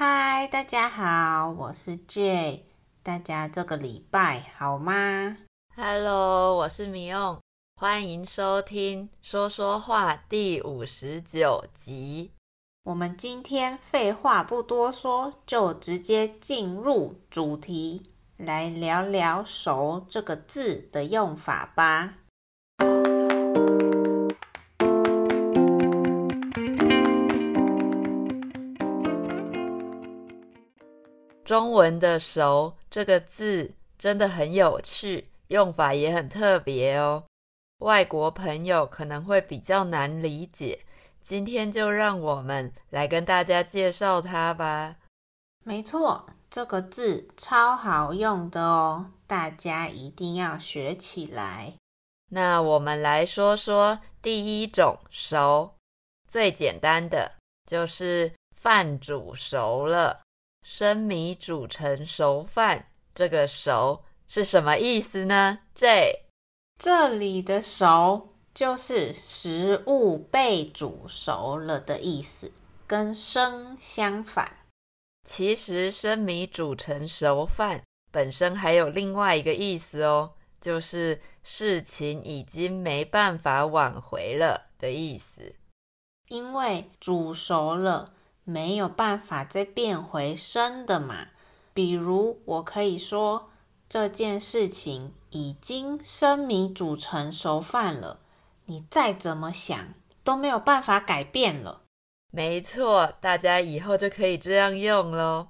嗨，大家好，我是 Jay，大家这个礼拜好吗？Hello，我是米用，欢迎收听说说话第五十九集。我们今天废话不多说，就直接进入主题，来聊聊“熟”这个字的用法吧。中文的“熟”这个字真的很有趣，用法也很特别哦。外国朋友可能会比较难理解，今天就让我们来跟大家介绍它吧。没错，这个字超好用的哦，大家一定要学起来。那我们来说说第一种“熟”，最简单的就是饭煮熟了。生米煮成熟饭，这个“熟”是什么意思呢？J，这里的“熟”就是食物被煮熟了的意思，跟“生”相反。其实生米煮成熟饭本身还有另外一个意思哦，就是事情已经没办法挽回了的意思。因为煮熟了。没有办法再变回生的嘛。比如，我可以说这件事情已经生米煮成熟饭了，你再怎么想都没有办法改变了。没错，大家以后就可以这样用喽。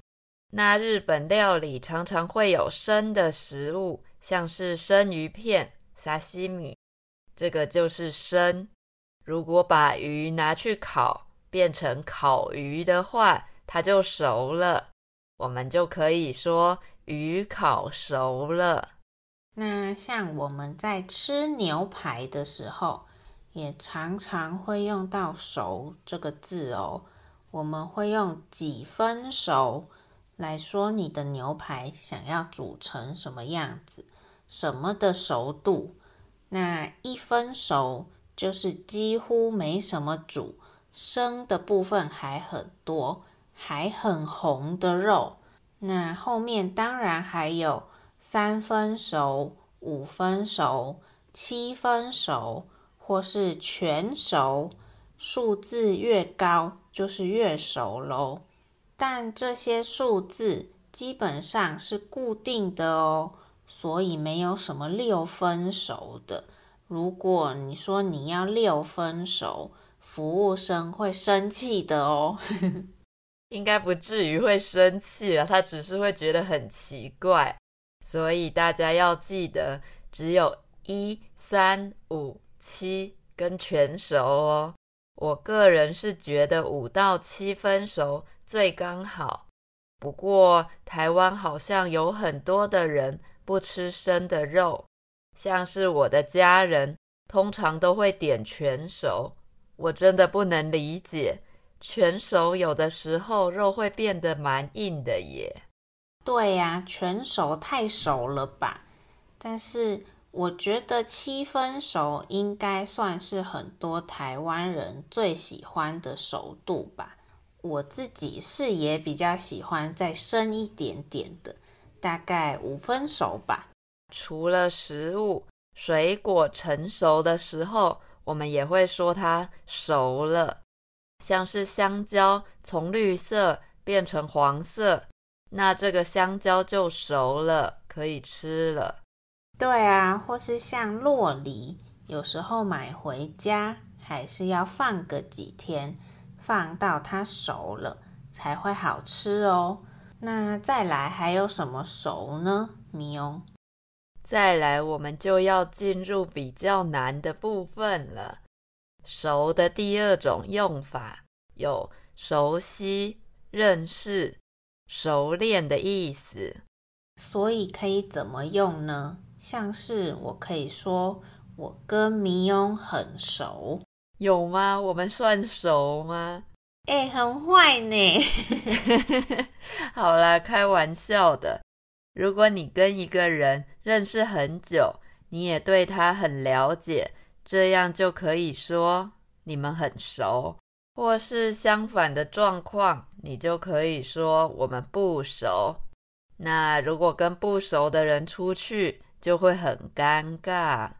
那日本料理常常会有生的食物，像是生鱼片、沙西米，这个就是生。如果把鱼拿去烤，变成烤鱼的话，它就熟了。我们就可以说鱼烤熟了。那像我们在吃牛排的时候，也常常会用到“熟”这个字哦。我们会用几分熟来说你的牛排想要煮成什么样子，什么的熟度。那一分熟就是几乎没什么煮。生的部分还很多，还很红的肉。那后面当然还有三分熟、五分熟、七分熟，或是全熟。数字越高，就是越熟喽。但这些数字基本上是固定的哦，所以没有什么六分熟的。如果你说你要六分熟，服务生会生气的哦，应该不至于会生气了，他只是会觉得很奇怪。所以大家要记得，只有一、三、五、七跟全熟哦。我个人是觉得五到七分熟最刚好。不过台湾好像有很多的人不吃生的肉，像是我的家人，通常都会点全熟。我真的不能理解，全熟有的时候肉会变得蛮硬的耶。对呀，全熟太熟了吧？但是我觉得七分熟应该算是很多台湾人最喜欢的熟度吧。我自己是也比较喜欢再深一点点的，大概五分熟吧。除了食物，水果成熟的时候，我们也会说它熟了，像是香蕉从绿色变成黄色，那这个香蕉就熟了，可以吃了。对啊，或是像洛梨，有时候买回家还是要放个几天，放到它熟了才会好吃哦。那再来还有什么熟呢？咪哦。再来，我们就要进入比较难的部分了。熟的第二种用法有熟悉、认识、熟练的意思。所以可以怎么用呢？像是我可以说我跟迷庸很熟，有吗？我们算熟吗？哎，很坏呢。好啦，开玩笑的。如果你跟一个人认识很久，你也对他很了解，这样就可以说你们很熟，或是相反的状况，你就可以说我们不熟。那如果跟不熟的人出去，就会很尴尬。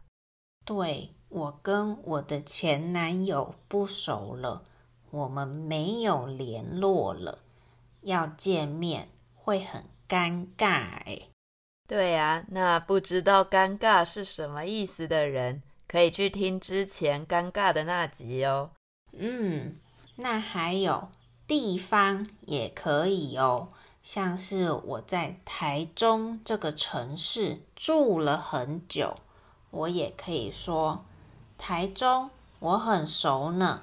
对，我跟我的前男友不熟了，我们没有联络了，要见面会很尴尬诶。对呀，那不知道尴尬是什么意思的人，可以去听之前尴尬的那集哦。嗯。那还有地方也可以哦，像是我在台中这个城市住了很久，我也可以说台中我很熟呢，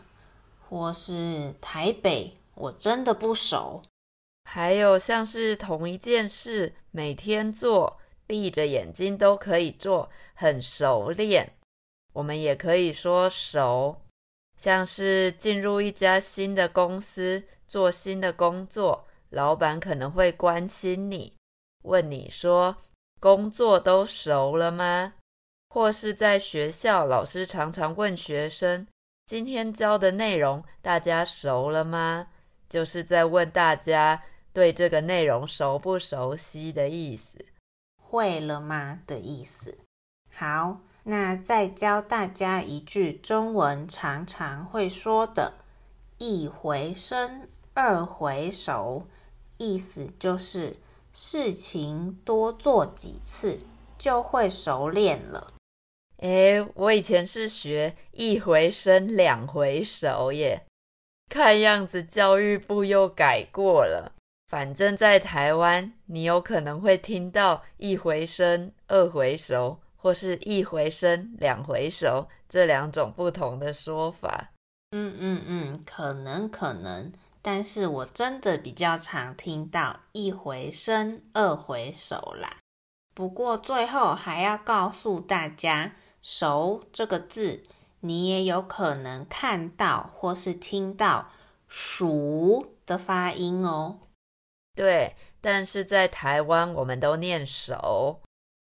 或是台北我真的不熟。还有像是同一件事每天做，闭着眼睛都可以做，很熟练，我们也可以说熟。像是进入一家新的公司做新的工作，老板可能会关心你，问你说：“工作都熟了吗？”或是在学校，老师常常问学生：“今天教的内容大家熟了吗？”就是在问大家对这个内容熟不熟悉的意思。会了吗的意思。好。那再教大家一句中文常常会说的“一回生，二回熟”，意思就是事情多做几次就会熟练了。诶，我以前是学“一回生，两回熟”耶，看样子教育部又改过了。反正，在台湾，你有可能会听到“一回生，二回熟”。或是一回生，两回熟，这两种不同的说法。嗯嗯嗯，可能可能，但是我真的比较常听到一回生，二回熟啦。不过最后还要告诉大家，熟这个字，你也有可能看到或是听到熟的发音哦。对，但是在台湾我们都念熟。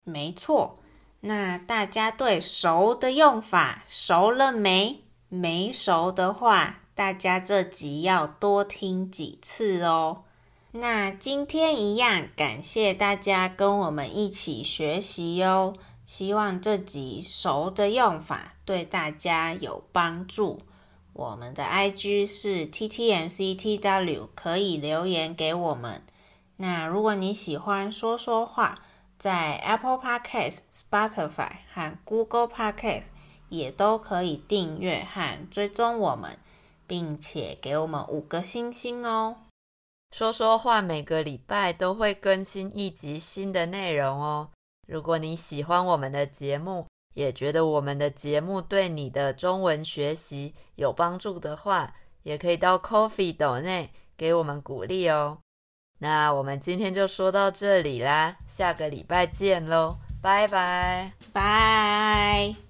没错。那大家对熟的用法熟了没？没熟的话，大家这集要多听几次哦。那今天一样，感谢大家跟我们一起学习哦。希望这集熟的用法对大家有帮助。我们的 IG 是 TTMCTW，可以留言给我们。那如果你喜欢说说话，在 Apple Podcast、Spotify 和 Google Podcast 也都可以订阅和追踪我们，并且给我们五个星星哦。说说话每个礼拜都会更新一集新的内容哦。如果你喜欢我们的节目，也觉得我们的节目对你的中文学习有帮助的话，也可以到 Coffee 斗内给我们鼓励哦。那我们今天就说到这里啦，下个礼拜见喽，拜拜，拜。